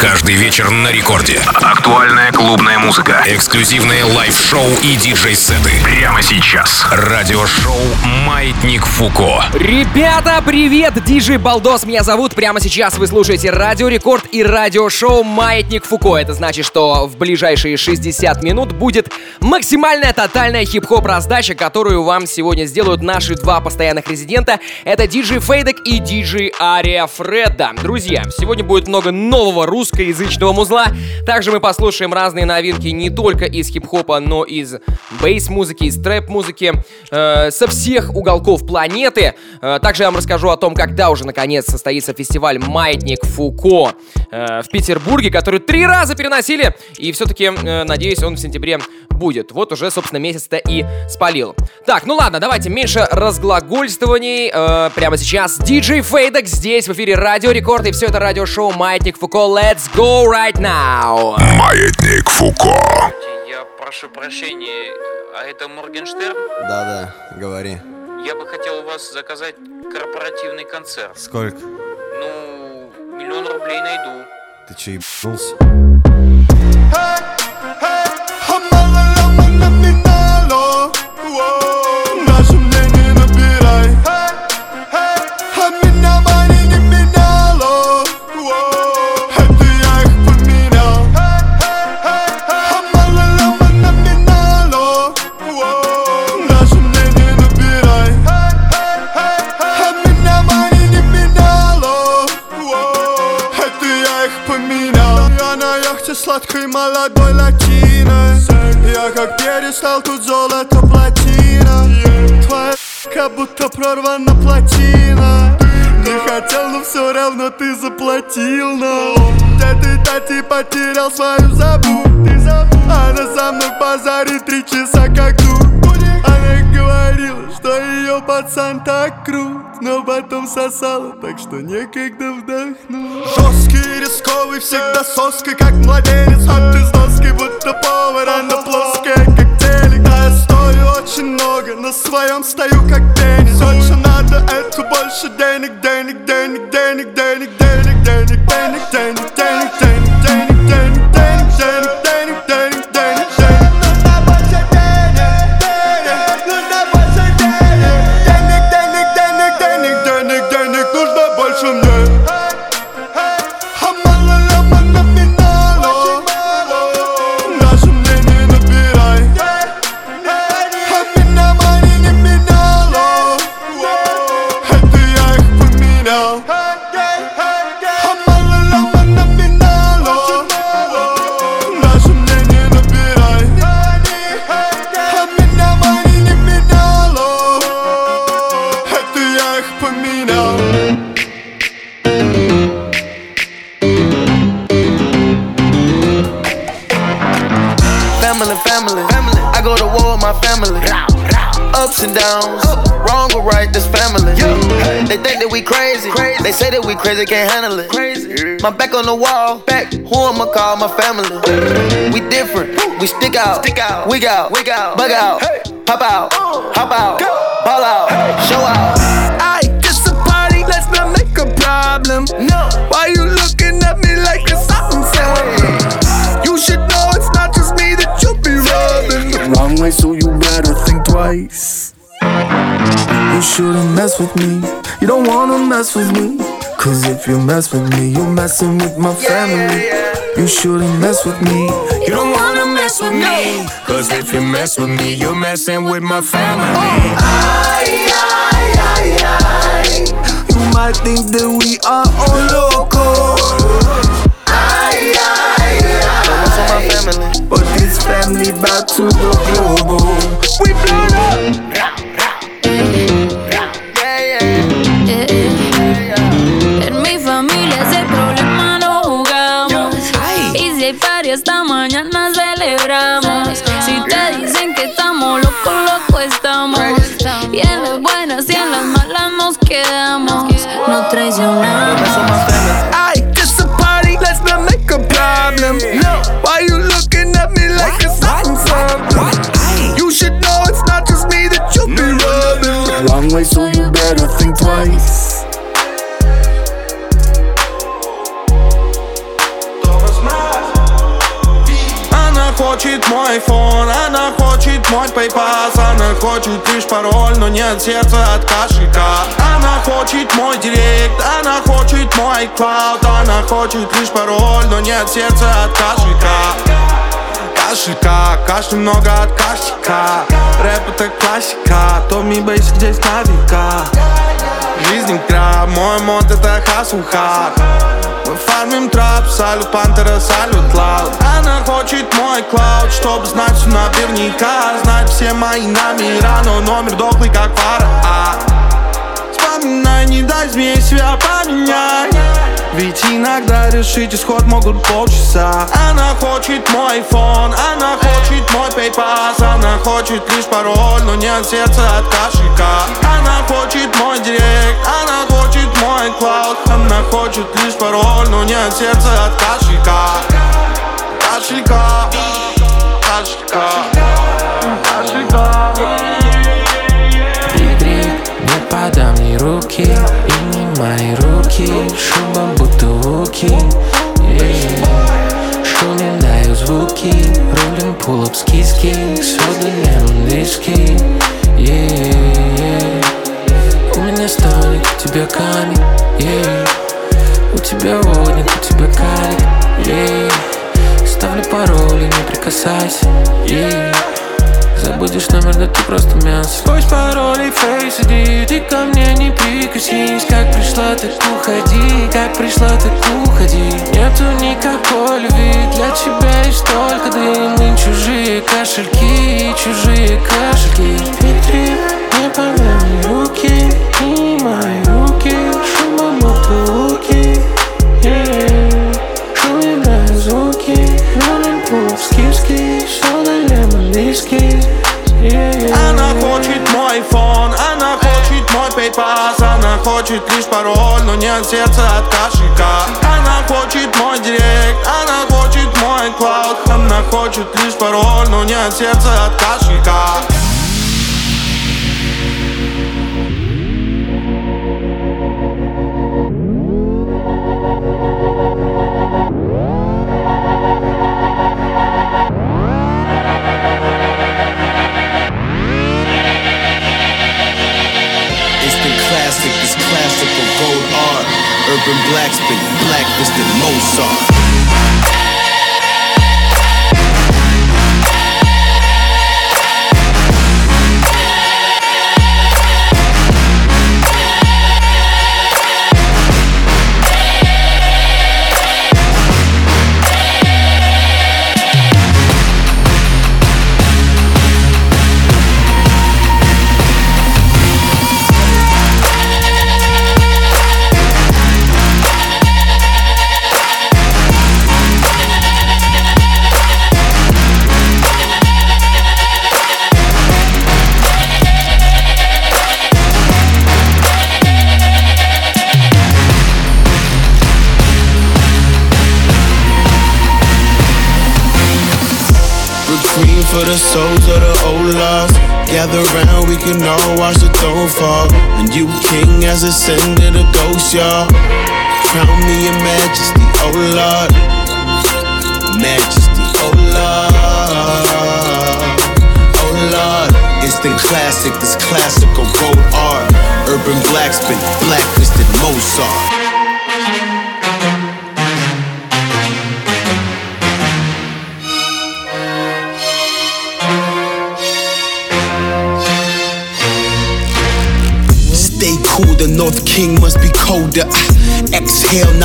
Каждый вечер на рекорде. Актуальная клубная музыка. Эксклюзивные live-шоу и диджей-сеты. Прямо сейчас. Радиошоу «Маятник Фуко». Ребята, привет! Диджей Балдос меня зовут. Прямо сейчас вы слушаете Радио Рекорд и радиошоу «Маятник Фуко». Это значит, что в ближайшие 60 минут будет максимальная тотальная хип-хоп раздача, которую вам сегодня сделают наши два постоянных резидента. Это диджей Фейдек и диджей Ария Фредда. Друзья, сегодня будет много нового русскоязычного музла. Также мы послушаем разные новинки не только из хип-хопа, но и из бейс-музыки, из трэп-музыки, э, со всех уголков планеты. Э, также я вам расскажу о том, когда уже наконец состоится фестиваль «Маятник Фуко» э, в Петербурге, который три раза переносили, и все-таки, э, надеюсь, он в сентябре будет. Вот уже, собственно, месяц-то и спалил. Так, ну ладно, давайте меньше разглагольствований. Э, прямо сейчас диджей Фейдек здесь в эфире Радио Рекорд, и все это радиошоу «Маятник Фуко». Let's go right now! Маятник Фуко. Я прошу прощения, а это Моргенштерн? Да-да, говори. Я бы хотел у вас заказать корпоративный концерт. Сколько? Ну, миллион рублей найду. Ты че, ебнулся? Наше сладкой молодой латиной Я как перестал тут золото плотина. Твоя как будто прорвана плотина. Не хотел, но все равно ты заплатил, но Где ты, тати, потерял свою забу. Она со мной в базаре три часа как тут. Она говорила, что ее пацан так крут Но потом сосала, так что некогда вдохнуть. Жесткий, рисковый, всегда соской, как младенец А ты с будто повар, она плоская, как телек. Да, я стою очень много, на своем стою, как теннис. Все, что надо, это больше денег, денег, денег, денег, денег, денег, денег, денег, денег, денег, денег, and downs, wrong or right, this family. They think that we crazy. They say that we crazy, can't handle it. My back on the wall, back. Who I'ma call my family? We different, we stick out, stick out, wig out, wig out, bug out, pop out, hop out, ball out, show out. I just a party, let's not make a problem. No, Why you looking at me like it's something You should know it's not just me that you be rubbing. Wrong way, so you better think twice. You shouldn't mess with me. You don't wanna mess with me. Cause if you mess with me, you're messing with my family. You shouldn't mess with me. You don't wanna mess with me. Cause if you mess with me, you're messing with my family. Oh. You might think that we are all loco. what's on my family? But this family back to the global. We quedamos. No traicionamos. What's on my? I just a party, let's not make a problem. No, why you looking at me like it's something something? You should know it's not just me that you be mm. rubbing. Wrong way, so you better think twice. Хочет мой фон, она хочет мой пейпас Она хочет лишь пароль, но нет сердца от кошелька. Она хочет мой директ, она хочет мой клауд Она хочет лишь пароль, но нет сердца от кошелька кашелька Кашля много от кашелька. Рэп это классика Томми Бейсик здесь на века Жизнь игра, мой мод это хасл хат Мы фармим трап, салют пантера, салют лаут Она хочет мой клауд, чтоб знать все наверняка. Знать все мои номера, но номер дохлый как фара а, Вспоминай, не дай змей себя поменяй ведь иногда решить исход могут полчаса. Она хочет мой фон, она хочет мой пейпас Она хочет лишь пароль, но нет сердца от кошелька. Она хочет мой директ, она хочет мой клауд Она хочет лишь пароль, но нет сердца от кошелька. Кошелька, кошелька, кошелька подам ни руки и не мои руки yeah. Шумим, даю звуки Рулим пулап с киски Сода, виски yeah. У меня столик, у тебя камень. У тебя водник, у тебя калик. Ставлю пароли, не прикасайся yeah. Забудешь номер, да ты просто мясо. Сквозь пароли, фейс, иди Ты ко мне не прикоснись Как пришла, так уходи. Как пришла, так уходи. Нету никакой любви Для тебя есть только дым Мы чужие кошельки Чужие кошельки. Дмитрий, не помяни руки Не мои виски она хочет мой фон, она хочет мой пейпас Она хочет лишь пароль, но нет сердца от кошелька. Она хочет мой директ, она хочет мой клауд Она хочет лишь пароль, но нет сердца от кошелька. Urban Gather round, we can all watch the throne fall. And you king as ascended a ghost, y'all.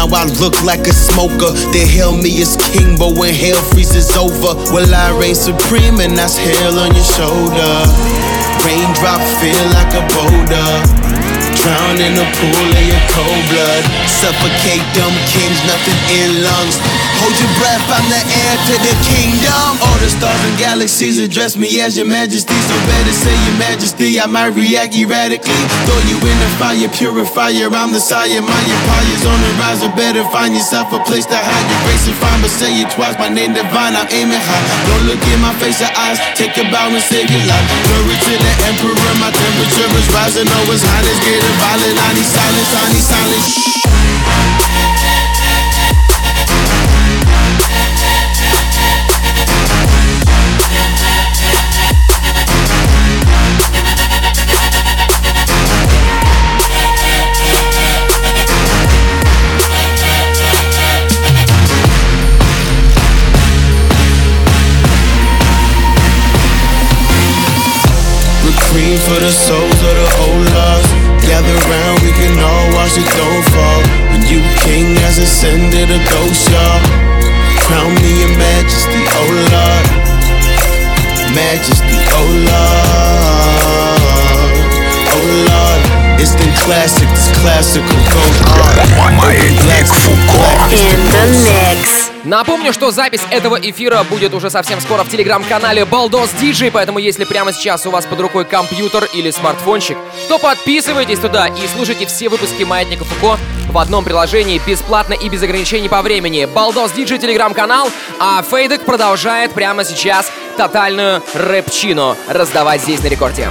Now I look like a smoker. They hail me as king, but when hell freezes over, well, I reign supreme, and that's hell on your shoulder. Raindrop feel like a boulder. Drown in a pool of your cold blood. Suffocate dumb kings, nothing in lungs. Hold your breath, I'm the heir to the kingdom. All the stars and galaxies address me as your majesty. So better say your majesty, I might react erratically. Throw you in the fire, purifier. I'm the sire, my empire's on the rise. Or better find yourself a place to hide your grace and find. But say it twice, my name divine, I'm aiming high. Don't look in my face or eyes, take a bow and save your life. Glory to the emperor, my temperature is rising. It's hot, it's getting violent, I need silence, I need silence. for the soul Gather round, we can all watch the throne fall. When you king has ascended a ghost, y'all. Crown me your majesty, oh Lord. Majesty, oh Lord. Oh Lord. It's the classic, it's classical, goes on. Маятник Фуко. In the mix. Напомню, что запись этого эфира будет уже совсем скоро в телеграм-канале Baldos DJ, поэтому если прямо сейчас у вас под рукой компьютер или смартфончик, то подписывайтесь туда и слушайте все выпуски Маятника Фуко в одном приложении бесплатно и без ограничений по времени. Baldos DJ телеграм-канал, а Фейдек продолжает прямо сейчас тотальную рэпчину раздавать здесь на рекорде.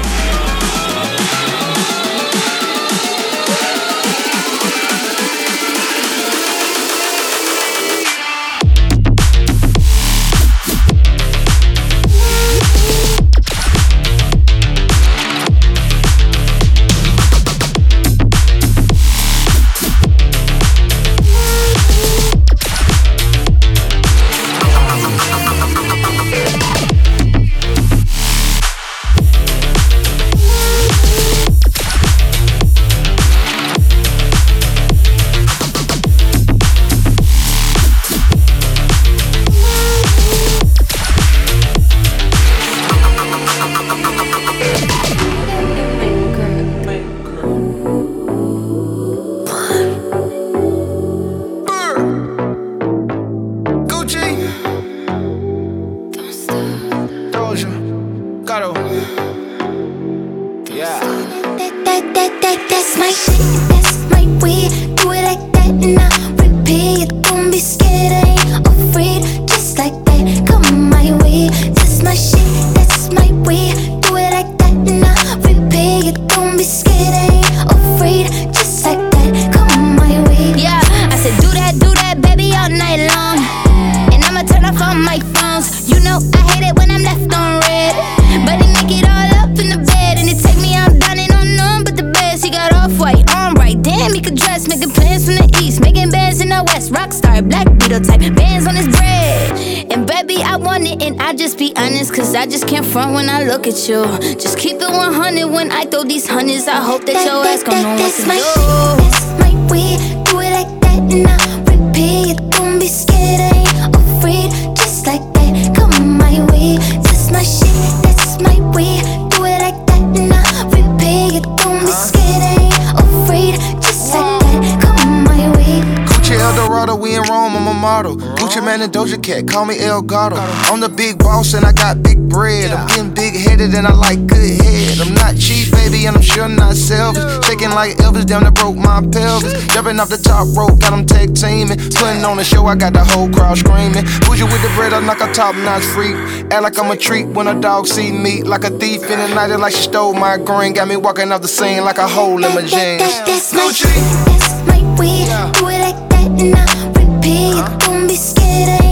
Doja Cat, call me El Gato. I'm the big boss and I got big bread. I'm getting big headed and I like good head. I'm not cheap, baby, and I'm sure not selfish. Shaking like Elvis, down that broke my pelvis. Jumping off the top rope, got them tag teaming. Putting on the show, I got the whole crowd screaming. Bougie with the bread, I'm like a top notch freak. Act like I'm a treat when a dog see me. Like a thief in the night, it like she stole my green. Got me walking off the scene like a hole in my jeans. That, that's my that's my way. Do it like that and I repeat. Uh-huh. Don't be scared,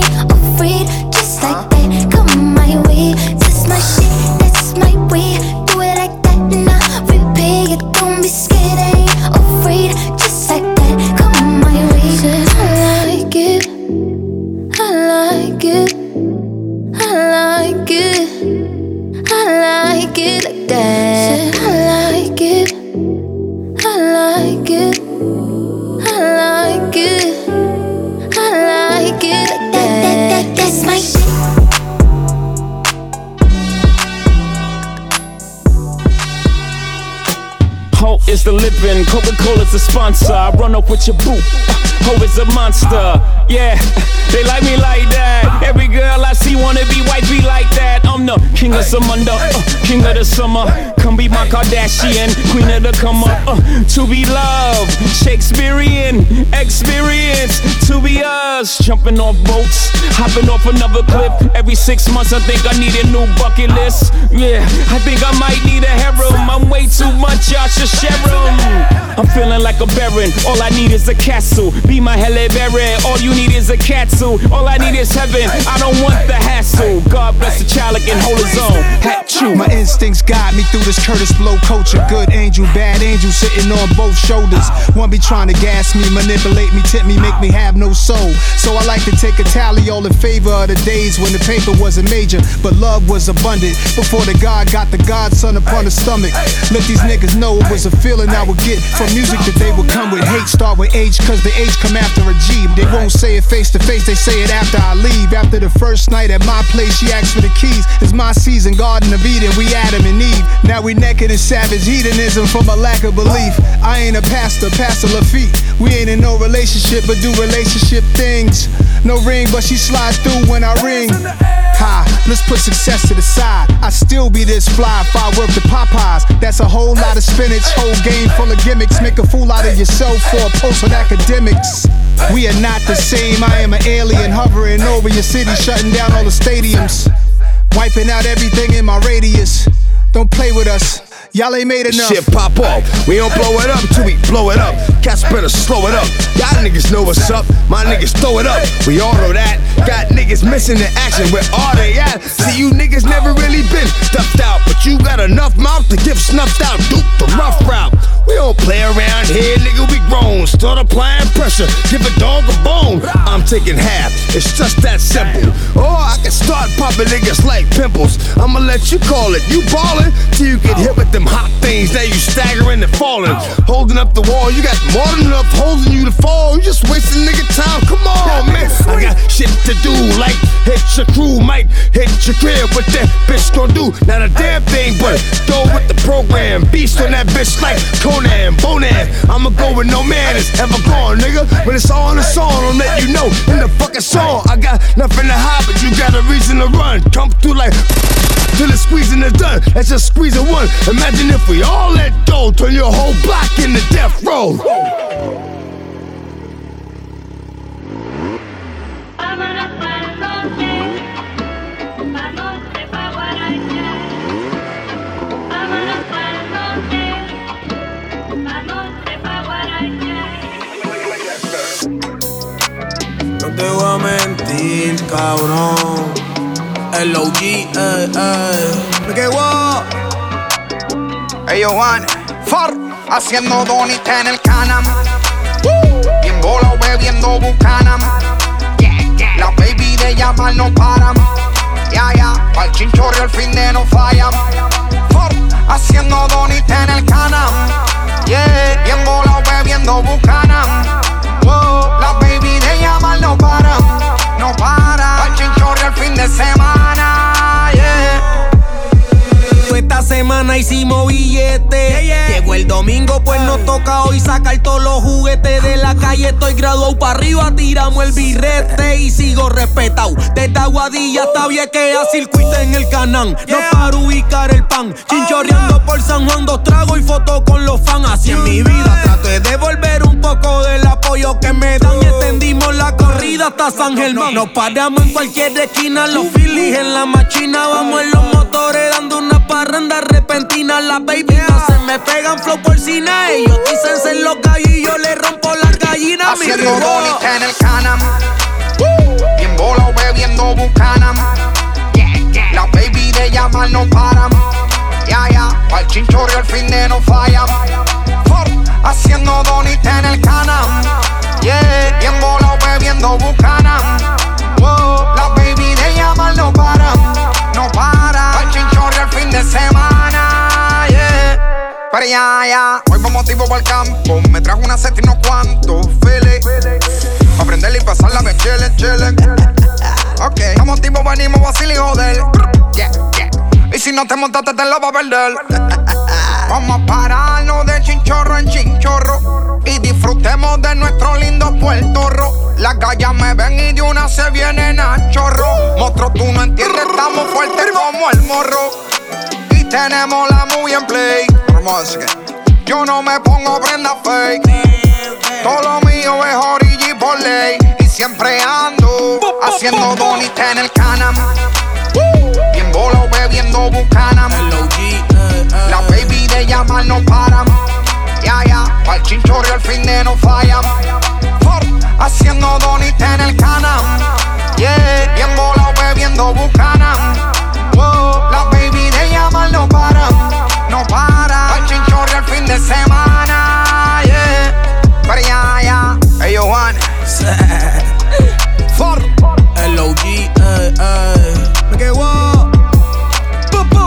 up with your boot. Ho is a monster. Yeah, they like me like that. Every girl I see wanna be white, be like that. I'm the king of Samunda, uh, king of the summer. Come be my Kardashian, queen of the come up. Uh, to be loved, Shakespearean experience. To be us, jumping off boats, hopping off another cliff. Every six months, I think I need a new bucket list. Yeah, I think I might need a harem. I'm way too much, y'all should share 'em. I'm feeling like a baron. All I need is a castle. Be my Halle Berry. All you need is a castle. All I need is heaven. I don't want the hassle. God bless the child can hold his own. Hat chew. My instincts guide me through this Curtis Blow culture. Good angel, bad angel sitting on both shoulders. One be trying to gas me, manipulate me, tip me, make me have no soul. So I like to take a tally all in favor of the days when the paper wasn't major, but love was abundant. Before the God got the Godson upon the stomach. Let these niggas know it was a feeling I would get from music that they would come with. Hate start with age, cause the age come after a G. They won't say it face to face, they say it after I leave. After the first night at my place, she asked for the keys. It's my season, Garden of Eden, we Adam and Eve. Now we naked in savage hedonism from a lack of belief. I ain't a pastor, Pastor Lafitte. We ain't in no relationship, but do relationship things. No ring, but she slides through when I ring. Ha, let's put success to the side. I still be this fly if I work the Popeyes. That's a whole lot of spinach, whole game full of gimmicks. Make a fool out of yourself for a post on academics. We are not the same. I am an alien hovering over your city, shutting down all the stadiums. Wiping out everything in my radius. Don't play with us. Y'all ain't made enough. Shit pop off. We don't blow it up till we blow it up. Cats better slow it up. Y'all niggas know what's up. My niggas throw it up. We all know that. Got niggas missing in action. Where are they at? See, you niggas never really been stuffed out. But you got enough mouth to get snuffed out. Duke the rough route. We don't play around here, nigga. We grown. Start applying pressure. Give a dog a bone. I'm taking half. It's just that simple. Or I can start popping niggas like pimples. I'ma let you call it. You ballin' till you get hit with them hot things. that you staggering and falling. Holding up the wall. You got more than enough holding you to fall. You just wasting nigga time. Come on, man. I got shit to do. Like hit your crew, might hit your crib. What that bitch gon' do? Not a damn thing, but go with the program. Beast on that bitch like Conan, Bonan. I'ma go with no man is ever gone, nigga. When it's all in the song, I'll let you know in the fucking song. I got nothing to hide, but you got a reason to run. Come through like till the squeezing is done. That's just squeezing one. Imagine if we all let go, turn your whole block into death row. No te voy a mentir, cabrón. El OG, eh, eh. Me quedo. Ellos van for haciendo donita en el canam. Bien volado bebiendo bucanam. La baby de llamar no paran. Ya, ya, pa'l chinchorro el fin de no fallan. For haciendo donita en el canam. Yeah, bien volado bebiendo bucanam. Wow, la baby de llamar no paran. No paran. Pa'l chinchorro el fin de semana. Yeah. Esta semana hicimos billetes. Llegó el domingo, pues nos toca hoy sacar todos los juguetes de la calle. Estoy graduado para arriba, tiramos el birrete y sigo respetado. Desde Aguadilla hasta Viequea, circuito en el canán. No para ubicar el pan. Chinchorreando por San Juan, dos tragos y fotos con los fans. Así en mi vida trato de devolver un poco del apoyo que me dan. Y extendimos la corrida hasta San Germán. Nos paramos en cualquier esquina, los Phillies en la machina. Vamos en los motores dando una parranda repentina. Las baby no se me pegan flow por cine. Ellos dicen ser los gallos y yo le rompo las gallinas. Haciendo bonita en el canam. Bien volado bebiendo bucanam. La baby de llamar no paran. Ya, ya, pa'l chinchorro el fin de no fallan. For, haciendo bonita en el canam. Bien volado bebiendo bucanam. Wow, la baby de llamar no paran. No paran. Pa'l chinchorro el fin de semana. Yeah. Pero ya, ya, hoy vamos tipo para el campo. Me trajo una set y no cuantos files. Pa' prenderla y pasarla de chile, chile. Ok, estamos tipo, venimos vacil y joder. Yeah, yeah. Y si no te montaste, te lo vas a perder. Vamos a pararnos de chinchorro en chinchorro. Y disfrutemos de nuestro lindo Puerto Rico. Las gallas me ven y de una se vienen a chorro. Monstruo, tú no entiendes, estamos fuertes como el morro. Y tenemos la muy en play. Yo no me pongo prenda fake. Todo lo mío es origi por ley. Y siempre ando haciendo bonita en el canam. Bien volado bebiendo bucanam. La baby de llamar no paran. Ya, ya, pa'l chinchorro el fin de no fallan. For, haciendo bonita en el canam. bebiendo bucana. Oh, la baby de llamar no para, no para. El chinchorro el fin de semana, yeah. Pero ya, ya, ellos van. For LOG, eh, eh. Me quedo.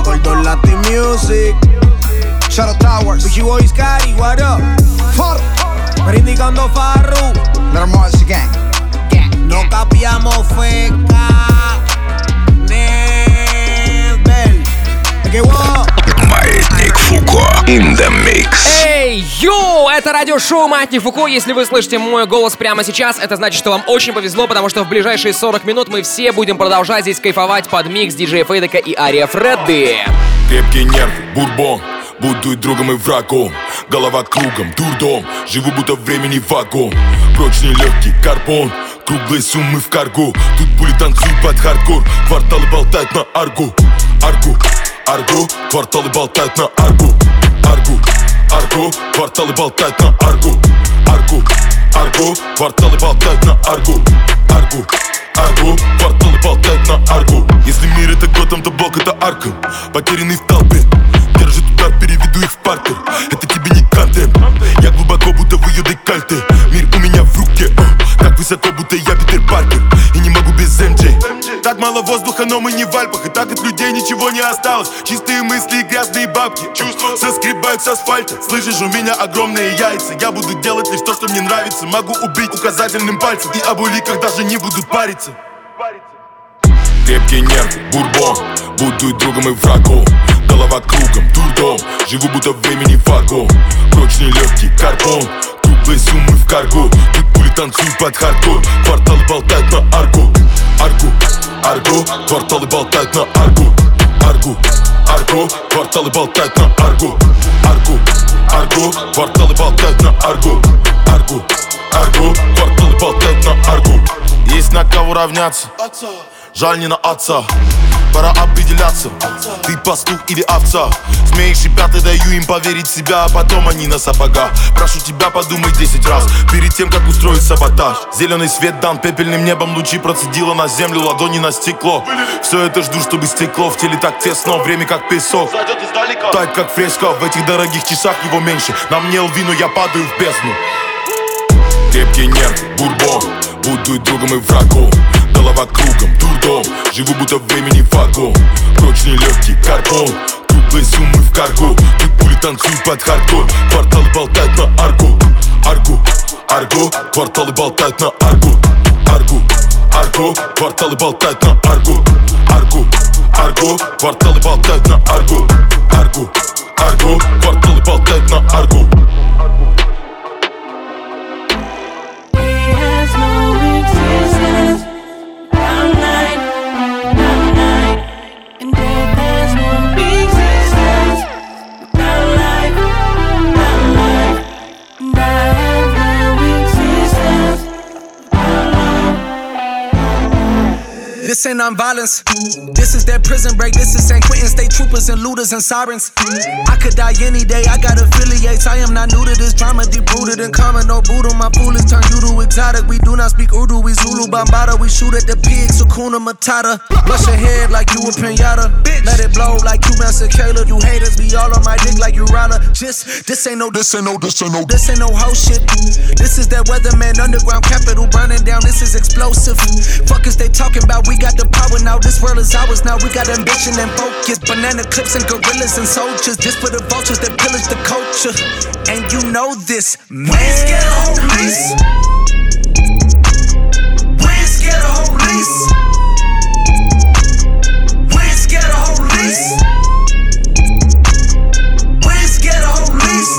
Gordo Latin Music. Shadow Towers. Wichi Boy Scary, what up? For Brindicando Farru. Little Mars Gang. No capiamos feca. Nebel. Me quedo. Маятник Фуко in the mix. Эй, йоу! Это радиошоу Маятник Фуко. Если вы слышите мой голос прямо сейчас, это значит, что вам очень повезло, потому что в ближайшие 40 минут мы все будем продолжать здесь кайфовать под микс диджея Фейдека и Ария Фредды. Крепкий нерв, бурбон Буду и другом, и врагом. Голова кругом, дурдом. Живу будто времени вагон Прочный легкий карбон Круглые суммы в карго. Тут пули танцуют под хардкор. Кварталы болтают на арго. Арго, арго. Кварталы болтают на арго. Арго, арго. Кварталы болтают на арго. Арго, арго. Кварталы болтают на арго Арго, арго Кварталы болтают на арго Если мир это Готэм, то блок это Аркхэм Потерянный в толпе Держит удар, переведу их в партер Это тебе контент Я глубоко, будто в ее декольте. Мир у меня в руке о, Так высоко, будто я Питер Паркер. И не могу без МД. Так мало воздуха, но мы не в Альпах. И так от людей ничего не осталось. Чистые мысли и грязные бабки Чувства. Соскребают с асфальта. Слышишь, у меня огромные яйца. Я буду делать лишь то, что мне нравится. Могу убить указательным пальцем. И об уликах даже не будут париться Крепкий нерв, бурбон. Буду другом, и врагом. Голова кругом, дурдом. Живу будто времени вагон Прочный легкий карбон Круглые суммы в каргу Тут пули танцуют под хардкор. Кварталы болтают на аргу Аргу, аргу Кварталы болтают на аргу Аргу, аргу Кварталы болтают на аргу Аргу, аргу Кварталы болтают на аргу Аргу, аргу Кварталы болтают на аргу Есть на кого равняться Жаль не на отца. Пора определяться Ты пастух или овца. Смеешь пятый даю им поверить в себя А потом они на сапогах. Прошу тебя подумай 10 раз Перед тем как устроить саботаж. Зеленый свет дан пепельным небом Лучи процедила на землю, ладони на стекло. Все это жду, чтобы стекло В теле так тесно, время как песок. Так как фреска В этих дорогих часах его меньше. Нам не львину, я падаю в бездну. Крепкий нерв, бурбон Буду другом, и врагом. Голова кругом, дурдом. Живу будто времени вагон Прочный легкий карбон Круглые суммы в каргу. Тут пули танцуют под хардкор Кварталы болтают на аргу Аргу, аргу Кварталы болтают на аргу Аргу, аргу Кварталы болтают на аргу Аргу, аргу Кварталы болтают на аргу Аргу, аргу Кварталы болтают на аргу This ain't non-violence. This is that prison break. This is San Quentin state troopers and looters and sirens. I could die any day. I got affiliates. I am not new to this drama. Deep rooted in common. No Buddha. My fool is turned you to exotic. We do not speak Urdu. We Zulu Bambada. We shoot at the pigs. Sakuna Matata. Bust your head like you a pinata. Let it blow like you Master Caleb. You haters be all on my dick like you Rana. Just this ain't no. This ain't no. This ain't no. This ain't no hoe shit. This is that weatherman underground capital burning down. This is explosive. Fuckers they talking about? We got the power now. This world is ours now. We got ambition and focus. Banana clips and gorillas and soldiers. This for the vultures that pillage the culture. And you know this, man. We ain't scared of police. We ain't scared of police. We ain't scared of police. We ain't scared of police.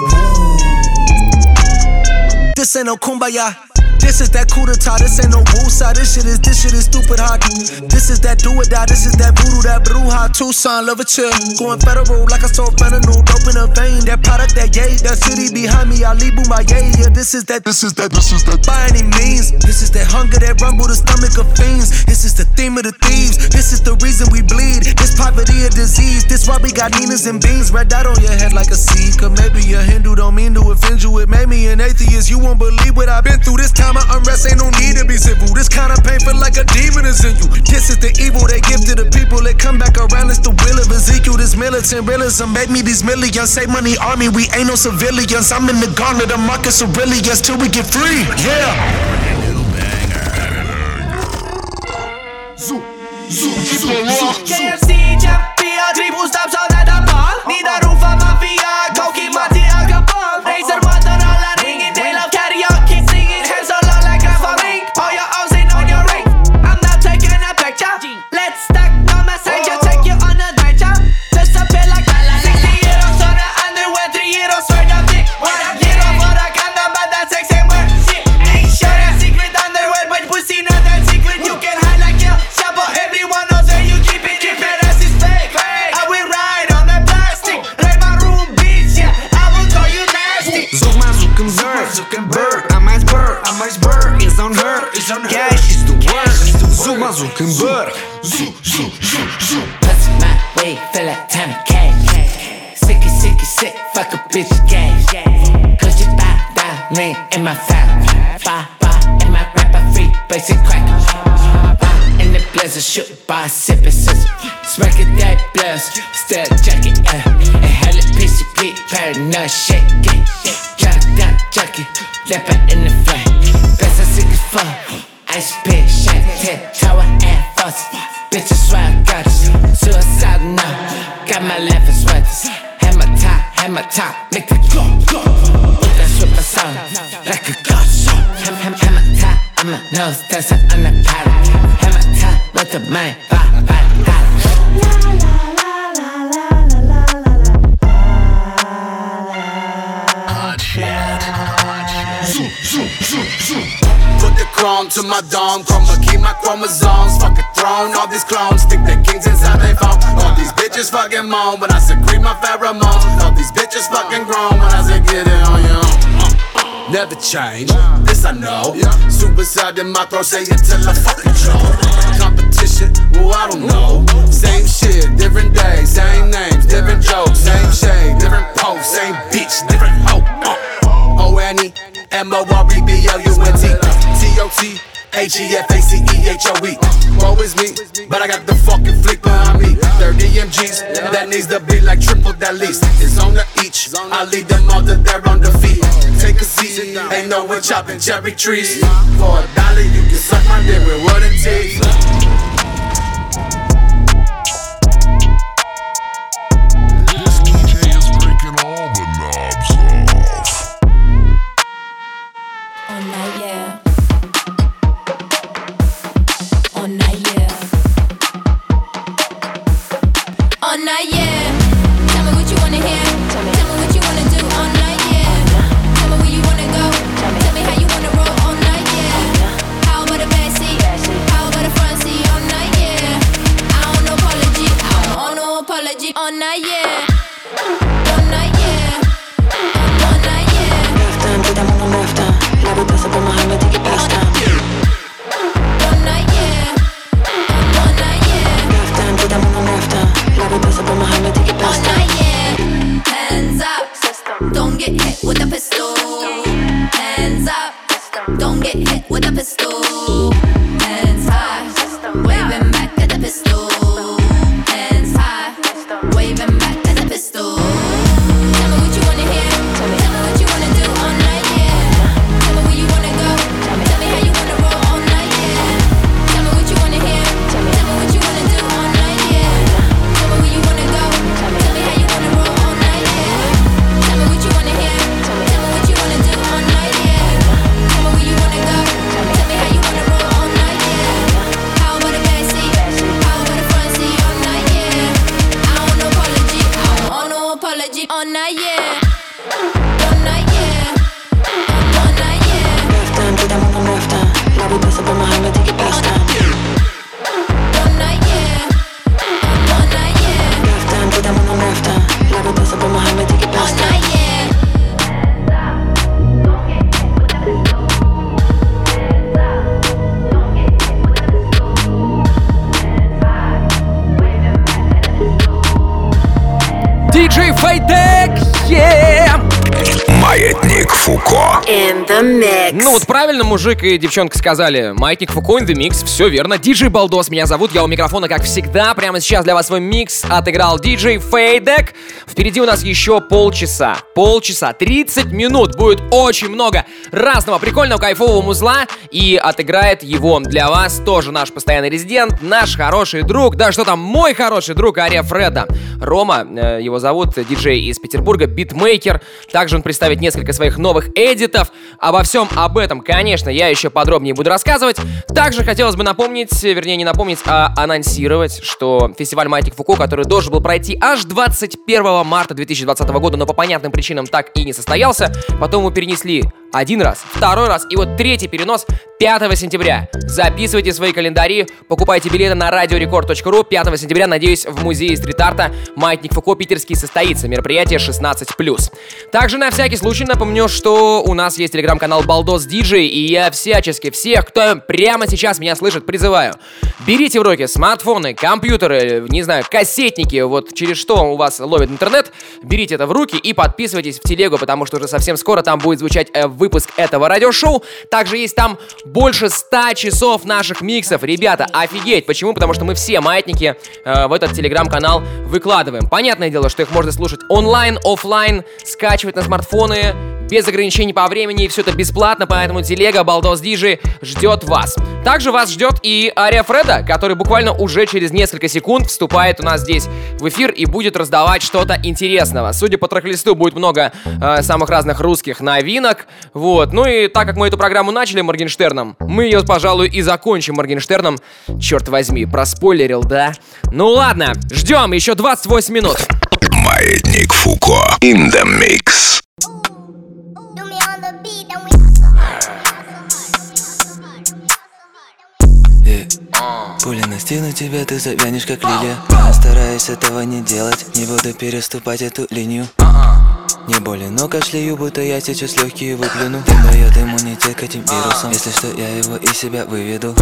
This ain't no kumbaya. This is that coup d'etat, this ain't no woosah. This shit is, this shit is stupid hot. This is that do or die, this is that voodoo, that bruja. Tucson, love a chill. Going federal like I sold fentanyl, dope in a vein. That product, that yay. That city behind me, Ali Boumaier. Yeah, this is that, this is that, this is that. By any means, this is that hunger that rumble the stomach of fiends. This is the theme of the thieves. This is the reason we bleed. This poverty a disease. This why we got Ninas and beans. Red dot on your head like a Sikh. Or maybe a Hindu don't mean to offend you. It made me an atheist. You won't believe what I've been through this time. I unrest, ain't no need to be civil. This kind of pain feel like a demon is in you. This is the evil they give to the people that come back around. It's the will of Ezekiel. This militant realism made me these millions. Save money, army, we ain't no civilians. I'm in the gauntlet of Marcus Aurelius till we get free. Yeah. KFC, Chappia, tribus, taps, all that I'm all. Need a roof on mafia, bitch on her. Yeah, she's the worst. Zoom, I zoom, can burn. Zoom, zoom, zoom, zoom. Pass my way, feel like time cat. Sicky, sicky, sick, fuck a bitch, gang. Cause she bow down, ring in my foul. Bow, bow, in my rapper free, basic cracker. Bow in the blazer, shoot by sippin' scissor. Smacking that blouse, still jacket, uh. And hella piece of weed, paranoid, shake it. Drop, drop, jacket, left in the flame. Best I sick as fuck. Pick, shake, tip, tower, and fuss. Bitches swear I got us. Suicide now. Got my laughing sweaters. Hammer top, hammer top, make it go, go. Put that stripper sound like a ghost. Ham, ham, hammer top, I'm a nose dancer on the pilot. Hammer top, let the man vibe, my dome, chroma key my chromosomes. Fuck a throne, all these clones stick their kings inside their phone. All these bitches fucking moan when I secrete my pheromones. All these bitches fucking grown when I say get it on own. Never change, this I know. Suicide in my throat, say it till I fucking choke. Competition, well I don't know. Same shit, different days, same names, different jokes, same shade, different post, same bitch, different hoe. Uh. H-E-F-A-C-E-H-O-E Woe is me, but I got the fucking flick behind me. 30 MGs, that needs to be like triple that least. It's on the each, I lead them all to their on the feet Take a seat, ain't no one chopping cherry trees. For a dollar you can suck my dick with wooden teeth мужик и девчонка сказали. Маятник Фуко in the mix. Все верно. Диджей Балдос меня зовут. Я у микрофона, как всегда. Прямо сейчас для вас свой микс отыграл диджей Фейдек. Впереди у нас еще полчаса. Полчаса. 30 минут. Будет очень много разного прикольного, кайфового музла. И отыграет его для вас тоже наш постоянный резидент, наш хороший друг. Да что там, мой хороший друг Ария Фреда. Рома, э, его зовут, диджей из Петербурга, битмейкер. Также он представит несколько своих новых эдитов. Обо всем об этом, конечно, я еще подробнее буду рассказывать. Также хотелось бы напомнить, вернее не напомнить, а анонсировать, что фестиваль Маятник Фуко, который должен был пройти аж 21 марта 2020 года, но по понятным причинам так и не состоялся, потом его перенесли один раз, второй раз и вот третий перенос 5 сентября. Записывайте свои календари, покупайте билеты на радиорекорд.ру. 5 сентября, надеюсь, в музее стрит-арта Маятник Фуко Питерский состоится. Мероприятие 16+. Также на всякий случай напомню, что у нас есть телеграм-канал Балдос Диджей, и я всячески всех, кто прямо сейчас меня слышит, призываю. Берите в руки смартфоны, компьютеры, не знаю, кассетники, вот через что у вас ловит интернет, берите это в руки и подписывайтесь в телегу, потому что уже совсем скоро там будет звучать э, выпуск этого радиошоу. Также есть там больше 100 часов наших миксов. Ребята, офигеть! Почему? Потому что мы все маятники э, в этот телеграм-канал выкладываем. Понятное дело, что их можно слушать онлайн, офлайн, скачивать на смартфоны, без ограничений по времени, и все это бесплатно, поэтому телега Балдос Диджи ждет вас. Также вас ждет и Ария Фреда, который буквально уже через несколько секунд вступает у нас здесь в эфир и будет раздавать что-то интересного. Судя по трек-листу, будет много э, самых разных русских новинок. Вот. Ну и так как мы эту программу начали Моргенштерном, мы ее, пожалуй, и закончим Моргенштерном. Черт возьми, проспойлерил, да? Ну ладно, ждем еще 28 минут. Маятник Фуко. In the mix. Пуля настигнут тебя, ты завянешь как лилия. Постараюсь этого не делать, не буду переступать эту линию. Не болен, но кашляю, будто я сейчас легкие выплюну Дым дает иммунитет к этим вирусам. Если что, я его из себя выведу.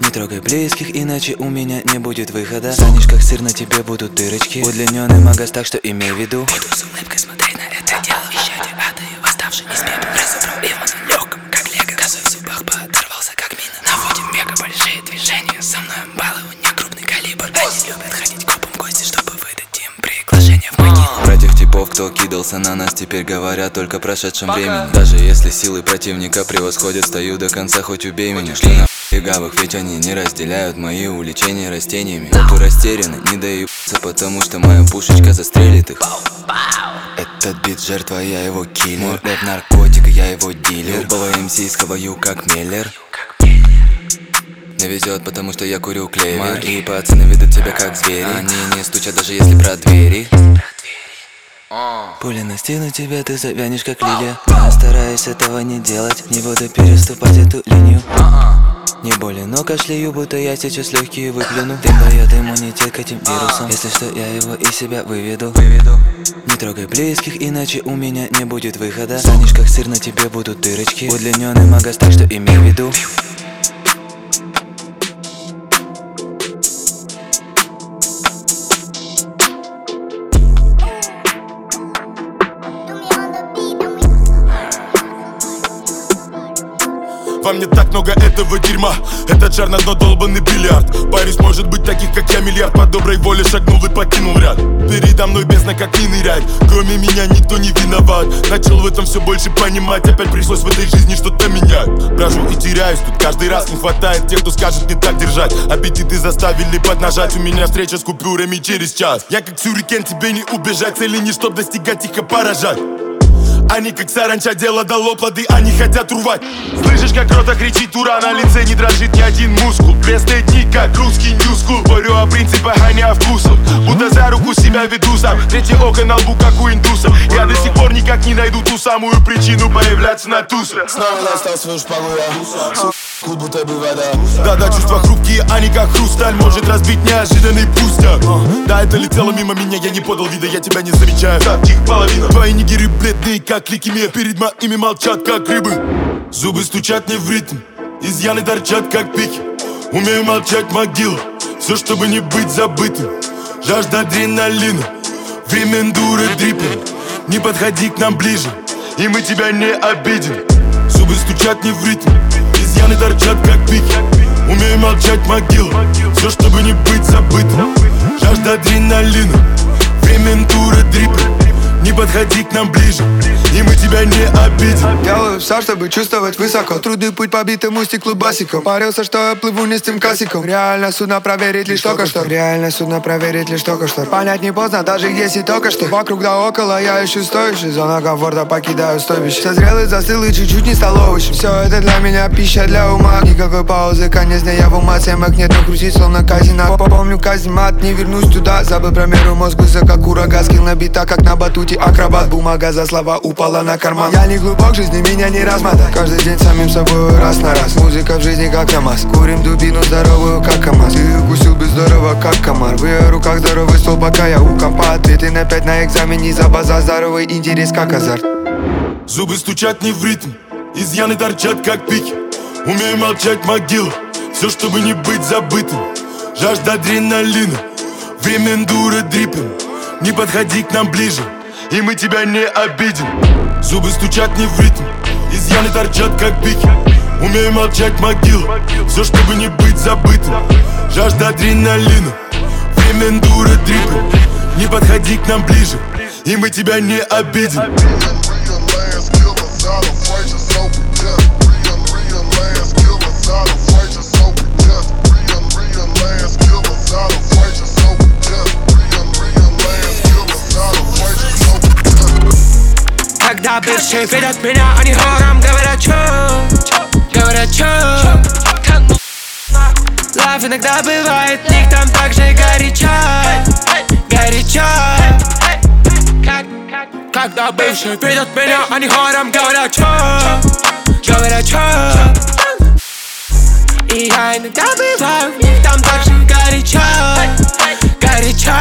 Не трогай близких, иначе у меня не будет выхода. Станешь как сыр, на тебе будут дырочки. Удлиненный магаз, так что имей в виду. Буду с улыбкой смотреть на это дело. Исчадие ада и восставший из пепла Баллы, у них крупный калибр. Они любят ходить копом в гости, чтобы выдать им приглашение в могилу. Про тех типов, кто кидался на нас Теперь говорят только прошедшем времени Даже если силы противника превосходят Стою до конца, хоть убей меня. Что на легавых, ведь они не разделяют Мои увлечения растениями. Буду растеряны, не доебаться Потому что моя пушечка застрелит их. Этот бит жертва, я его киллер. Мой рэп наркотик, я его дилер. Любого МС схаваю как Миллер Не везет, потому что я курю клевер Мои пацаны ведут себя как звери. Они не стучат, даже если про двери. Пуля настигнут тебя, ты завянешь как лилия. Постараюсь этого не делать. Не буду переступать эту линию. Не болен, но кашляю, будто я сейчас легкие выплюну Дым дает иммунитет к этим вирусам. Если что, я его из себя выведу. Не трогай близких, иначе у меня не будет выхода. Станешь как сыр, на тебе будут дырочки. Удлиненный магаз, так что имей в виду Во мне так много этого дерьма. Этот жар на дно долбанный бильярд. Парень может быть таких, как я, миллиард. По доброй воле шагнул и покинул ряд. Передо мной бездна, как не нырять Кроме меня никто не виноват. Начал в этом все больше понимать. Опять пришлось в этой жизни что-то менять. Брожу и теряюсь, тут каждый раз не хватает Тех, кто скажет не так держать. Аппетиты заставили поднажать. У меня встреча с купюрами через час. Я как сюрикен, тебе не убежать. Цели не чтоб достигать их, а поражать они как саранча, дело дало плоды, они хотят урвать. Слышишь, как рота кричит ура, на лице не дрожит ни один мускул. Пресные дни, как русский ньюскул. Говорю о принципах, а не о вкусах. Будто за руку себя веду сам. Третье око на лбу, как у индусов. Я до сих пор никак не найду ту самую причину появляться на тусах Снова настал свою шпагу я Кут будто бы вода. Да-да, чувства хрупкие, они как хрусталь Может разбить неожиданный пустяк. Да, это летело мимо меня, я не подал вида, я тебя не замечаю. Так, тихо, половина. Твои нигеры бледные, как лейкемия Перед моими молчат, как рыбы Зубы стучат не в ритм Изъяны торчат, как пики. Умею молчать, могила Все, чтобы не быть забытым. Жажда адреналина Время эндуро дриппинг Не подходи к нам ближе и мы тебя не обидим. Зубы стучат не в ритм, изъяны торчат как пики. Умею молчать могил, все чтобы не быть забытым. Жажда адреналина, время эндуро дрипы Не подходи к нам ближе, и мы тебя не обидим. Делаю все, чтобы чувствовать высоко. Трудный путь по битому стеклу басиком. Парился, что я плыву не с тем касиком Реально судно проверить лишь только что. Реально судно проверить лишь только что. Понять не поздно, даже если только что. Вокруг да около я ищу стоящий. Зона комфорта покидаю стойбище. Созрел и застыл и чуть-чуть не стал овощем Все это для меня пища для ума. Никакой паузы, конец дня я в ума. Семок нет, но крутить словно казино. Помню каземат, не вернусь туда. Забыл про меру мозг высоко курага Скилл набита, как на батуте акробат. Бумага за слова упала на карман. Я не глубок, жизни меня не размотать Каждый день самим собой раз на раз. Музыка в жизни как КамАЗ. Курим дубину здоровую как КамАЗ. Ты укусил бы здорово как комар. В ее руках здоровый стол, пока я у компа. Ответы на пять на экзамене за база Здоровый интерес как азарт. Зубы стучат не в ритм, изъяны торчат как пики. Умею молчать могила, все чтобы не быть забытым. Жажда адреналина, время эндуро дрипин Не подходи к нам ближе, и мы тебя не обидим. Зубы стучат не в ритм, изъяны торчат как пики. Умею молчать могила, все чтобы не быть забытым. Жажда адреналина, время эндуро дрипин Не подходи к нам ближе, и мы тебя не обидим Когда бывшие видят меня, они хором говорят чё Говорят чё Лав иногда бывает, них там так же горячо Горячо Когда бывшие видят меня, они хором говорят чё Говорят чё И я иногда бываю, в них там так же горячо Горячо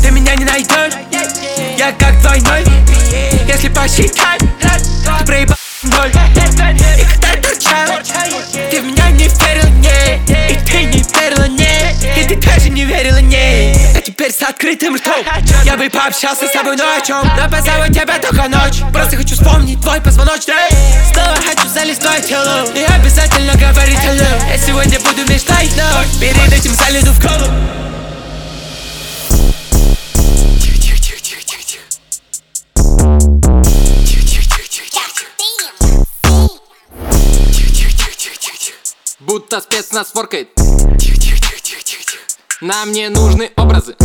Ты меня не найдешь Я как двойной Если посчитать Ты проебал ноль И когда торчал Ты в меня не верила, не И ты не верила, не И ты тоже не верила, не А теперь с открытым ртом Я бы пообщался с тобой, но о чем Но позову тебя только ночь Просто хочу вспомнить твой позвоночник. Снова хочу залезть в твое тело И обязательно говорить hello Я Будто спецназ форкает. Нам не нужны образы.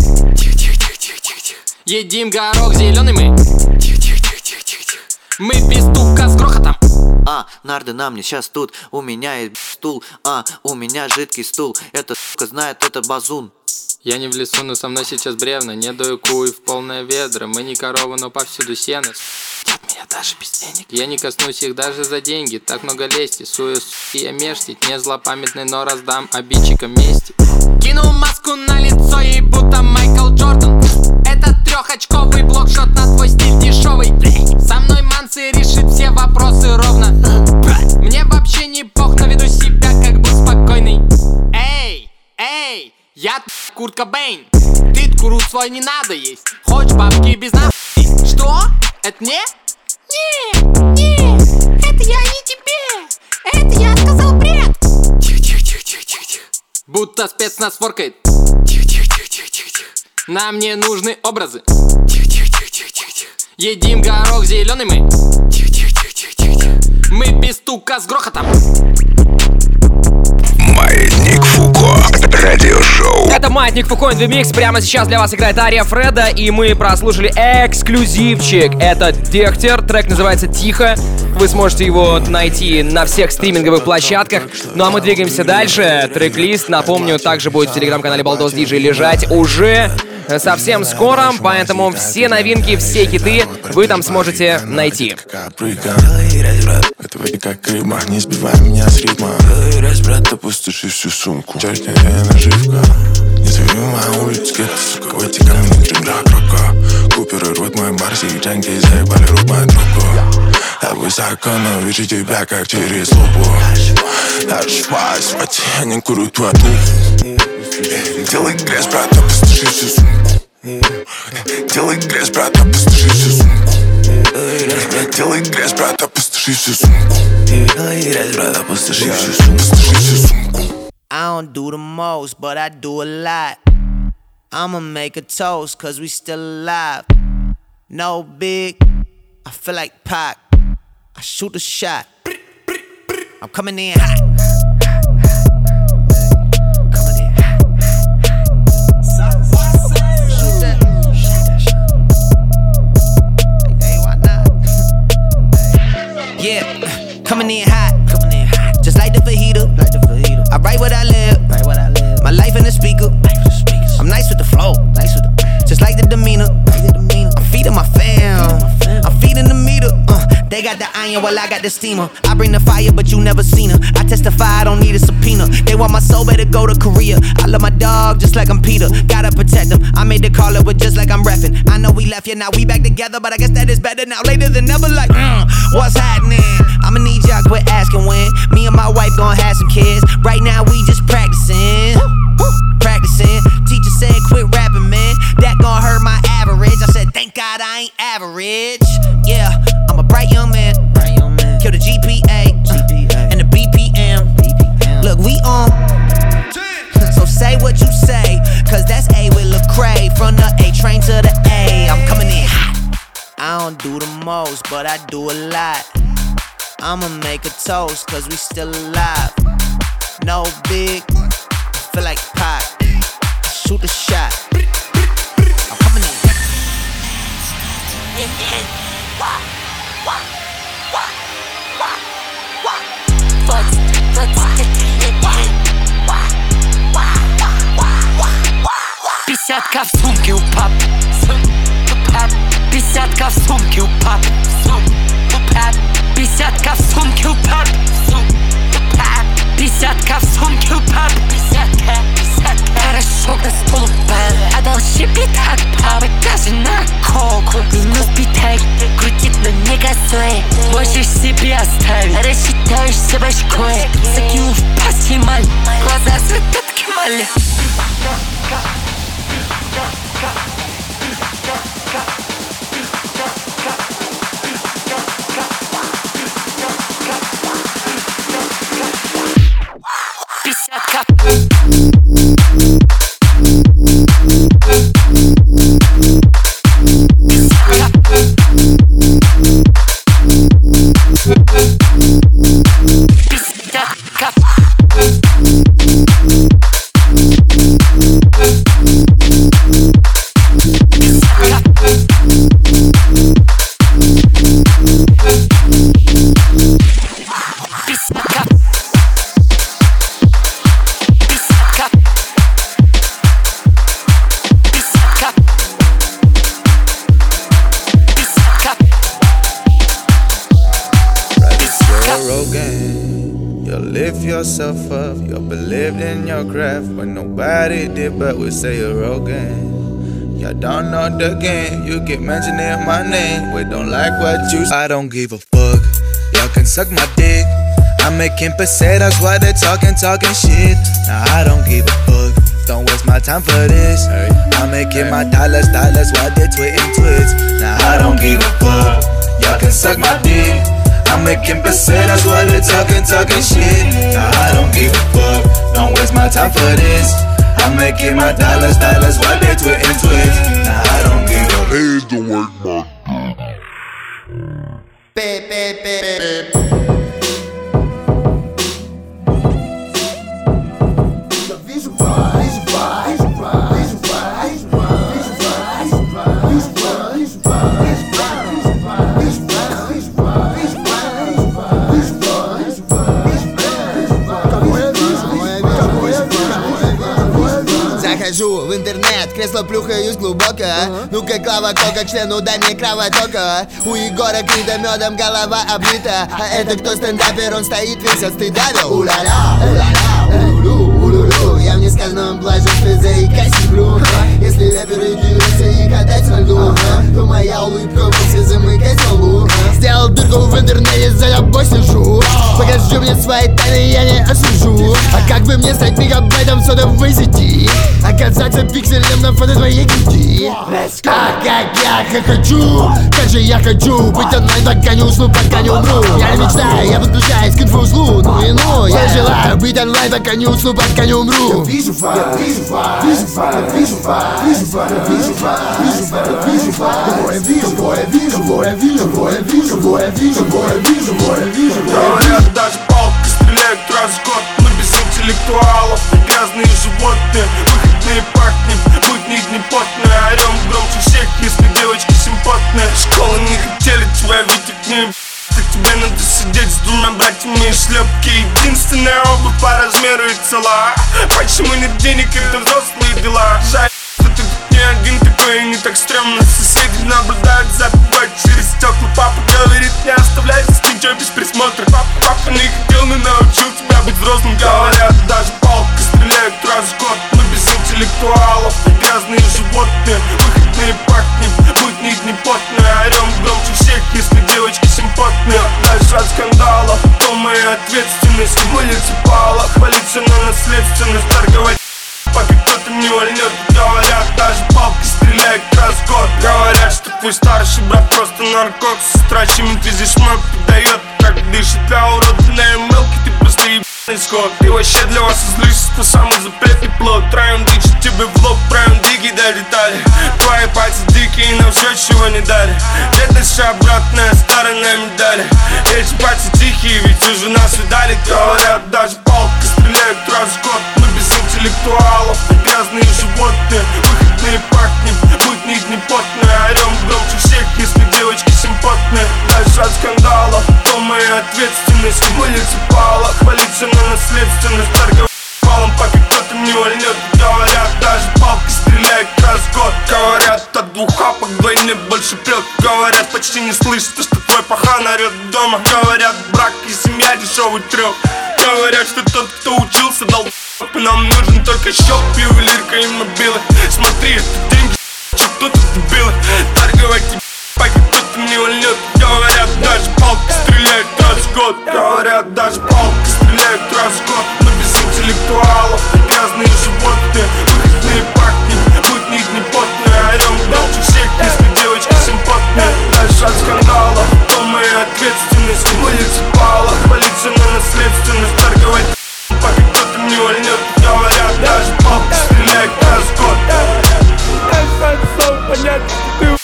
Едим горох зеленый мы. Мы без стука с грохотом. А, нарды на мне сейчас тут. У меня есть стул. А, у меня жидкий стул. Эта сука знает, это базун Я не в лесу, но со мной сейчас бревна. Не даю куй в полное ведро Мы не коровы, но повсюду сено. Меня даже без денег. Я не коснусь их даже за деньги. Так много лести, сую суки я мештить Не злопамятный, но раздам обидчикам мести. Кинул маску на лицо ей будто Майкл Джордан. Это трехочковый блокшот на твой стиль дешевый. Со мной Манси решит все вопросы ровно. Мне вообще не пох, но веду себя я Курт Кобейн Ты куру свой не надо есть Хочешь бабки без на Что? Это не? Не, не, это я не тебе Это я сказал бред Будто спецназ форкает Нам не нужны образы Едим горох зеленый мы Мы без стука с грохотом Маятник Фуко. Радиошоу. Это Маятник Фукоин Микс. Прямо сейчас для вас играет Ария Фреда, и мы прослушали эксклюзивчик. Это Дехтер, трек называется «Тихо». Вы сможете его найти на всех стриминговых площадках. Ну а мы двигаемся дальше. Трек-лист, напомню, также будет в телеграм-канале Балдос Диджей лежать уже совсем скоро, поэтому все новинки, все хиты вы там сможете найти. Это как рыба, не сбивай меня с ритма Раз, брат, опустоши всю сумку. Часть наживка. Не зови моя улица, сука, в эти камни джунгля крока. Куперы рвут мой барси, и джанки заебали руб мою трубку Я высоко, но вижу тебя, как через лупу. В воде, я не курю твою трубку Делай грязь, брат, опустоши всю сумку. Делай грязь, брат, опустоши всю сумку. Делай грязь, брат, опустоши всю сумку. Делай грязь, брат, опустоши всю сумку. Опустоши всю сумку I don't do the most, but I do a lot. I'ma make a toast, cause we still alive. No big, I feel like Pac. I shoot a shot. I'm coming in hot. Yeah, coming in hot. Coming in hot. Just like the fajita. Like the fajita. I write what I live. Write what I live. My life in the speaker. I'm nice with the flow. Nice with the Just like the demeanor. I'm feeding my fam. I'm feeding the meter. Uh, they got the iron while I got the steamer. I bring the fire, but you never seen her. I testify, I don't need a subpoena. They want my soul, better go to Korea. I love my dog just like I'm Peter. Gotta protect him. I made the call up with just like I'm reffing. I know we left, yeah, now we back together, but I guess that is better now. Later than never, like, mm, what's happening? I'ma need y'all quit asking when. Me and my wife gonna have some kids. Right now, we just practicing. Practicing. Teacher said, quit rapping, man. That gon' hurt my average. I said, thank God I ain't average. Yeah, I'm a bright young man. Bright young man. Kill the GPA, uh, and the BPM. Look, we on. So say what you say, cause that's A with Lecrae. From the A train to the A, I'm coming in hot. I don't do the most, but I do a lot. I'ma make a toast, cause we still alive. No big, feel like Pac. Shoot a shot. I'm coming in. Десятка в сумке у пап Десятка в сумке у пап Десятка в сумке у пап Десятка в сумке у пап Десятка, десятка Хорошо на стол упал Одолжи пятак папы Даже на коку Минус пятак Крутит, но не газует Можешь себе оставить? Рассчитаешься башкой. Закинул в пассималь Глаза светят кемали Joe lift yourself up, you believed in your craft when nobody did, but we say you're Rogan. You don't know the game, you keep mentioning my name. We don't like what you I don't give a fuck. Y'all can suck my dick. I'm making pesetas while they talking, talking shit. Nah, I don't give a fuck. Don't waste my time for this. I'm making my dollars, dollars while they tweeting tweets. Nah, I don't give a fuck. Y'all can suck my dick. I'm making pesetas while they talking, talking shit. Nah, I don't give a fuck. Don't waste my time for this. I'm making my dollars, dollars while they tweeting tweets. Nah, I don't give a Please don't work my Захожу в интернет, кресло плюхаюсь глубоко. Ну-ка, Клава, кока, к члену дай мне кровотока У Егора Крида медом голова облита. А это кто стендапер, он стоит весь от стыда да Уля-ля, уля-ля, улю-лю, улю-лю Я плаже в заикась сплю Если рэперы дерутся и катать на льду То моя улыбка вовсе замыкать на лбу Сделал дырку в интернете, за тобой сижу Покажи мне свои тайны, я не осужу. А как бы мне стать мегабайтом сотовой сети? Оказаться пикселем на фото твоей груди. А как я хочу, как же я хочу Быть онлайн, пока не усну, пока не умру. Я не мечтаю, я подключаюсь к инфоузлу Ну и ну, я желаю быть онлайн, пока не усну, пока не умру. Фа, вижу фа, вижу фа, вижу фа, вижу фа, вижу фа, вижу фа, вижу я вижу, я вижу, я вижу, я вижу, я вижу. Говорят, даже палки стреляют раз в год Мы без интеллектуалов, грязные животные Выходные пахнем, будни дни потные Орем громче всех, если девочки симпотные Школы сидеть с двумя братьями шлепки Единственная обувь по размеру и цела. Почему нет денег, это взрослые дела? Жаль, что ты тут не один такой не так стрёмно. Соседи наблюдают за тобой через стекла Папа говорит, не оставляй здесь ничего без присмотра. Папа, папа не хотел, но научил тебя быть взрослым. Говорят, даже палка стреляют раз в год. Мы без интеллектуалов, грязные животные Выходные пахнем, будни дни потные Орем громче всех, если девочки симпотные Дальше от скандала, то моя ответственность. Муниципалах, полиция на наследственность. Торговать пока кто-то не вольнет Говорят, даже палки стреляет раз в год. Говорят, что твой старший брат просто наркот Сестра чему-то здесь мой подает Как дышит для урода на мелки Ты Ты вообще для вас излишество самый запретный плод. Троем дичь тебе в лоб, правим диги до детали Твои пальцы дикие, нам все чего не дали. Бедность обратная сторона медали Эти пальцы тихие, ведь уже нас видали Говорят, даже палки стреляют раз в год Мы без интеллектуалов, грязные животные Выходные пахнем, будни дни потные Орем громче всех, если девочки симпотные Дальше от скандала, то моя ответственность В муниципалах, полиция на наследственность Торговать палом, пока кто-то не вольнет Говорят, даже палки стреляют раз в год. Говорят, от двух хапок вдвойне больше прет Говорят, почти не слышно, что твой пахан орет дома. Говорят, брак и семья дешевый треп Говорят, что тот, кто учился, дал и нам нужен только счет, ювелирка и мобилы. Смотри, это деньги, что тут дебилы Торговать и кто-то не вольнет Говорят, даже палки стреляют раз в год Говорят, даже палки стреляют раз в год Мы без интеллектуалов, грязные животные Выходные пахнем, будни дни потные. Орем дальше всех, если девочки симпотные Дальше от скандала, то моя ответственность. В муниципалах, полиция на наследственность. Торговать пока кто-то не вольнет Говорят, даже палки стреляют раз в год понятно, ты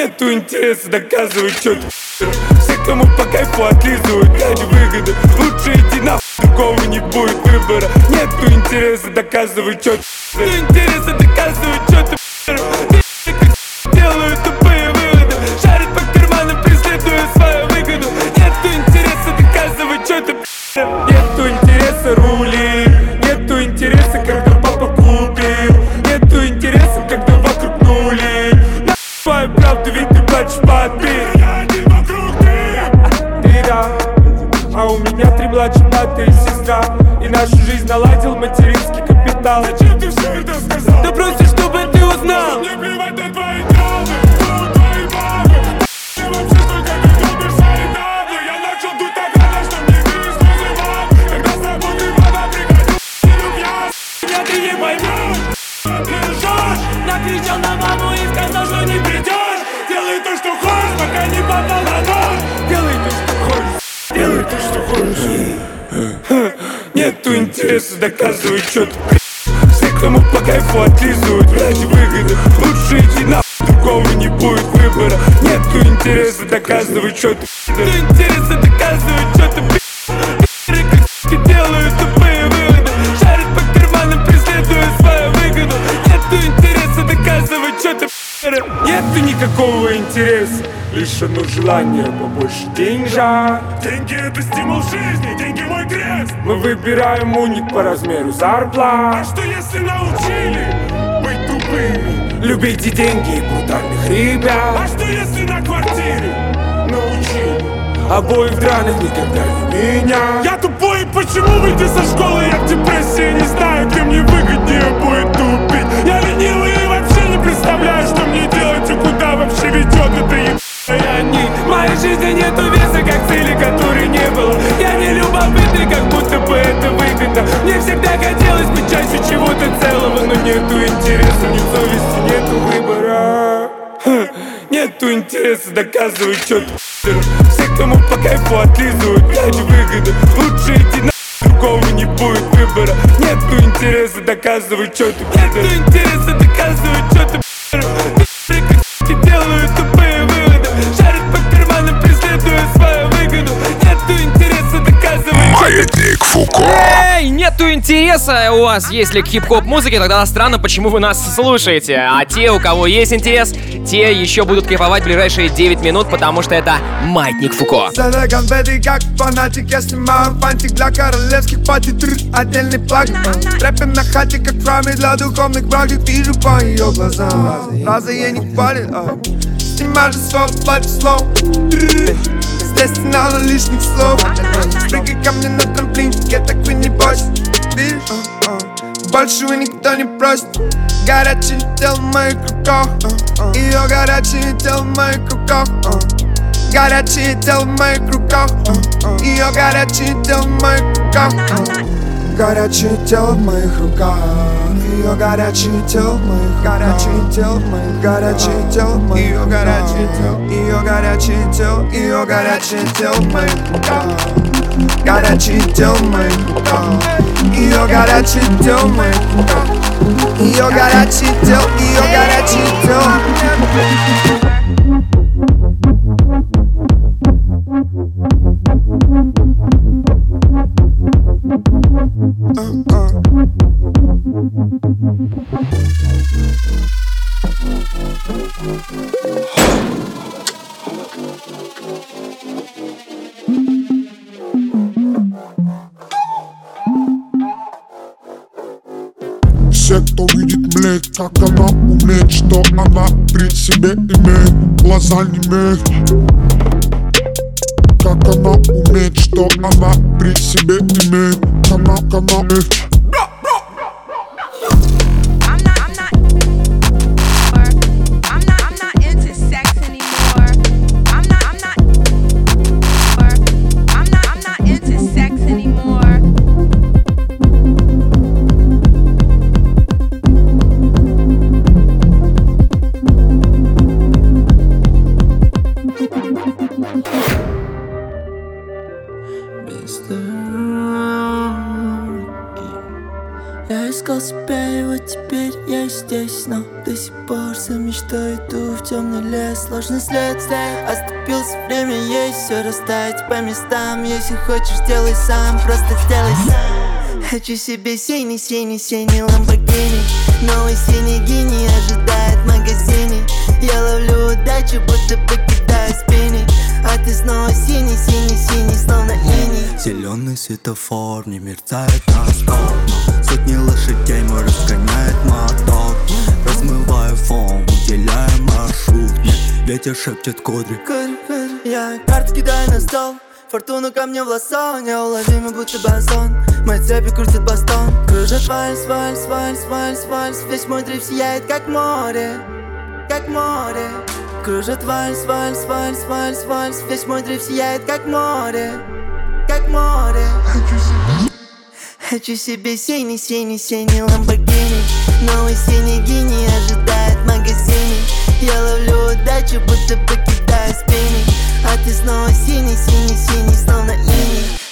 Нету интереса доказывать, что ты Все, кому по кайфу отлизывают ради выгоды. Лучше иди на другого не будет выбора. Нету интереса доказывать, что ты Нету интереса доказывать, что ты Делаю капитал Зачем ты все это сказал? Да просто чтобы ты узнал. Мне плевать на твои травмы, ну, твои мамы Ты вообще только не любишь свои дамы Я начал дуть так рано, что мне вызывал Когда с тобой ты вода приходил я Меня ты не поймешь Ты лжешь Накричал на маму и сказал, что не придешь Делай то, что хочешь, пока не попал на нож Делай то, что хочешь Делай то, что хочешь. Нету интереса доказывать, что ты Все, кому по кайфу отлизывают ради выгоды. Лучше иди на другого не будет выбора. Нету интереса доказывать, что ты Нету интереса доказывать, что ты делают тупые выводы. Шарят по карманам, преследуя свою выгоду. Нету интереса доказывать, что ты Нету никакого интереса Лишь одно желание побольше деньжат Деньги это стимул жизни, деньги мой крест Мы выбираем уник по размеру зарплат А что если научили быть тупыми? Любите деньги и брутальных ребят А что если на квартире научили? Обоих драных никогда не меня Я тупой, почему выйти со школы? Я в депрессии, не знаю, где мне выгоднее будет тупить Я ленивый и вообще не представляю, что мне делать и куда вообще ведет это жизни нету веса, как цели, которой не было. Я не любопытный, как будто бы это выгодно. Мне всегда хотелось быть частью чего-то целого Но нету интереса, ни совести, нету выбора. Нету интереса доказывать что-то Все, кому по кайфу отлизывают, ради выгоды. Лучше идти на другого не будет выбора. Нету интереса доказывать что-то Нету интереса доказывать что-то делают Маятник Фуко. Эй, нету интереса у вас, если к хип-хоп музыке, тогда странно, почему вы нас слушаете. А те, у кого есть интерес, те еще будут кайфовать ближайшие 9 минут, потому что это Маятник Фуко. Конфеты, как фанатик Я снимаю фантик для королевских пати Отдельный плагин Трэпим на хате, как в храме для духовных практик Вижу по ее глазам Раза ей не хвалит а. Снимаю же свой платье слов intestinale лични слова Прекъкам не на трамплинчета, какви ни бочи Большего никто не просит Горячий тел в моих руках Ее горячий тел в моих руках Горячий тел в моих руках Ее горячий тел в моих руках Горячее тело в моих руках. Ее горячее тело в моих Горячее тело в моих Горячее тело в моих Ее горячее тело Ее горячее тело Ее горячее тело в моих руках. Горячее тело в моих руках. Ее горячее тело в моих руках. Ее горячее тело Ее горячее тело anime, las anime Как она умеет, что она присебе имеет Канал, канал, э И вот теперь я здесь Но до сих пор за мечтой иду в темный лес. Сложный след, оступился, время есть Все расставить по местам. Если хочешь, делай сам, просто сделай сам. Хочу себе синий, синий, синий ламборгини Новый синий гений ожидает в магазине. Я ловлю удачу, будто спини Снова синий, синий, синий, словно иней Зеленый светофор не мерцает на стоп Сотни лошадей мой разгоняет мотор. Размываю фон, уделяя маршрут. Мне ветер шепчет кудри. Я карты кидаю на стол. Фортуну ко мне в лосо, неуловимый будто базон Мои цепи крутят бастон. Кружит вальс, вальс, вальс, вальс, вальс. Весь мой дрейф сияет как море, как море Кружит вальс, вальс, вальс, вальс, вальс. Весь мой дрейф сияет как море, как море. Хочу себе синий, синий, синий ламборгини Новый синий гений ожидает в магазине. Я ловлю удачу, будто покидаю спини А ты снова синий, синий, синий, словно иней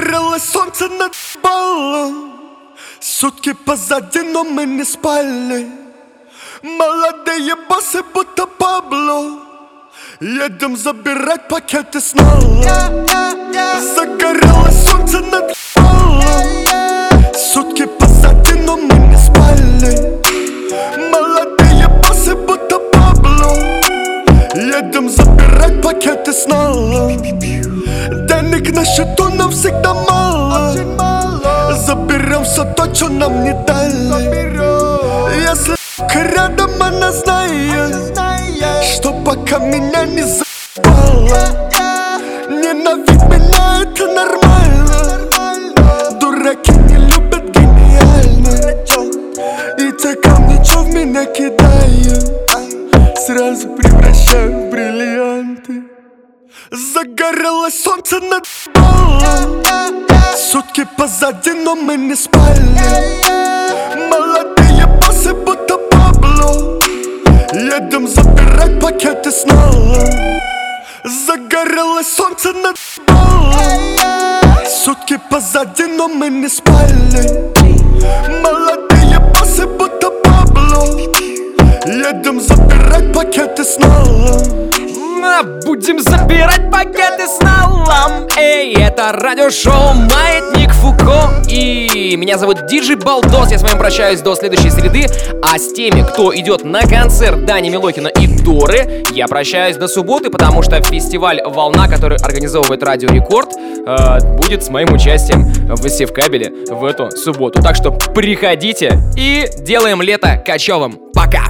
Загорелось солнце над балом. Сутки позади, но мы не спали. Молодые боссы, будто Пабло. Едем забирать пакеты снова. Загорелось солнце над балом. Сутки позади, но мы не спали. Молодые боссы, будто Пабло. Едем забирать пакеты снова Денег на счету нам всегда мало. Заберем все то, что нам не дали. Если рядом она знает Что пока меня не за***ала Ненавидь меня, это нормально. Дураки не любят гениально. И те камни, что в меня кидают Сразу превращаю в бриллианты Загорелось солнце над балом Сутки позади, но мы не спали. Молодые боссы, будто Пабло. Едем забирать пакеты снова. Загорелось солнце над балом Сутки позади, но мы не спали. Молодые боссы, будто Пабло. Едем забирать пакеты снова На, будем забирать пакеты с налом. Эй, это радиошоу Маятник Фуко И меня зовут Диджей Балдос. Я с вами прощаюсь до следующей среды. А с теми, кто идет на концерт Дани Милохина и Доры Я прощаюсь до субботы, потому что фестиваль «Волна», который организовывает Радио Рекорд э, Будет с моим участием в Севкабеле в эту субботу. Так что приходите и делаем лето кочевым. Пока!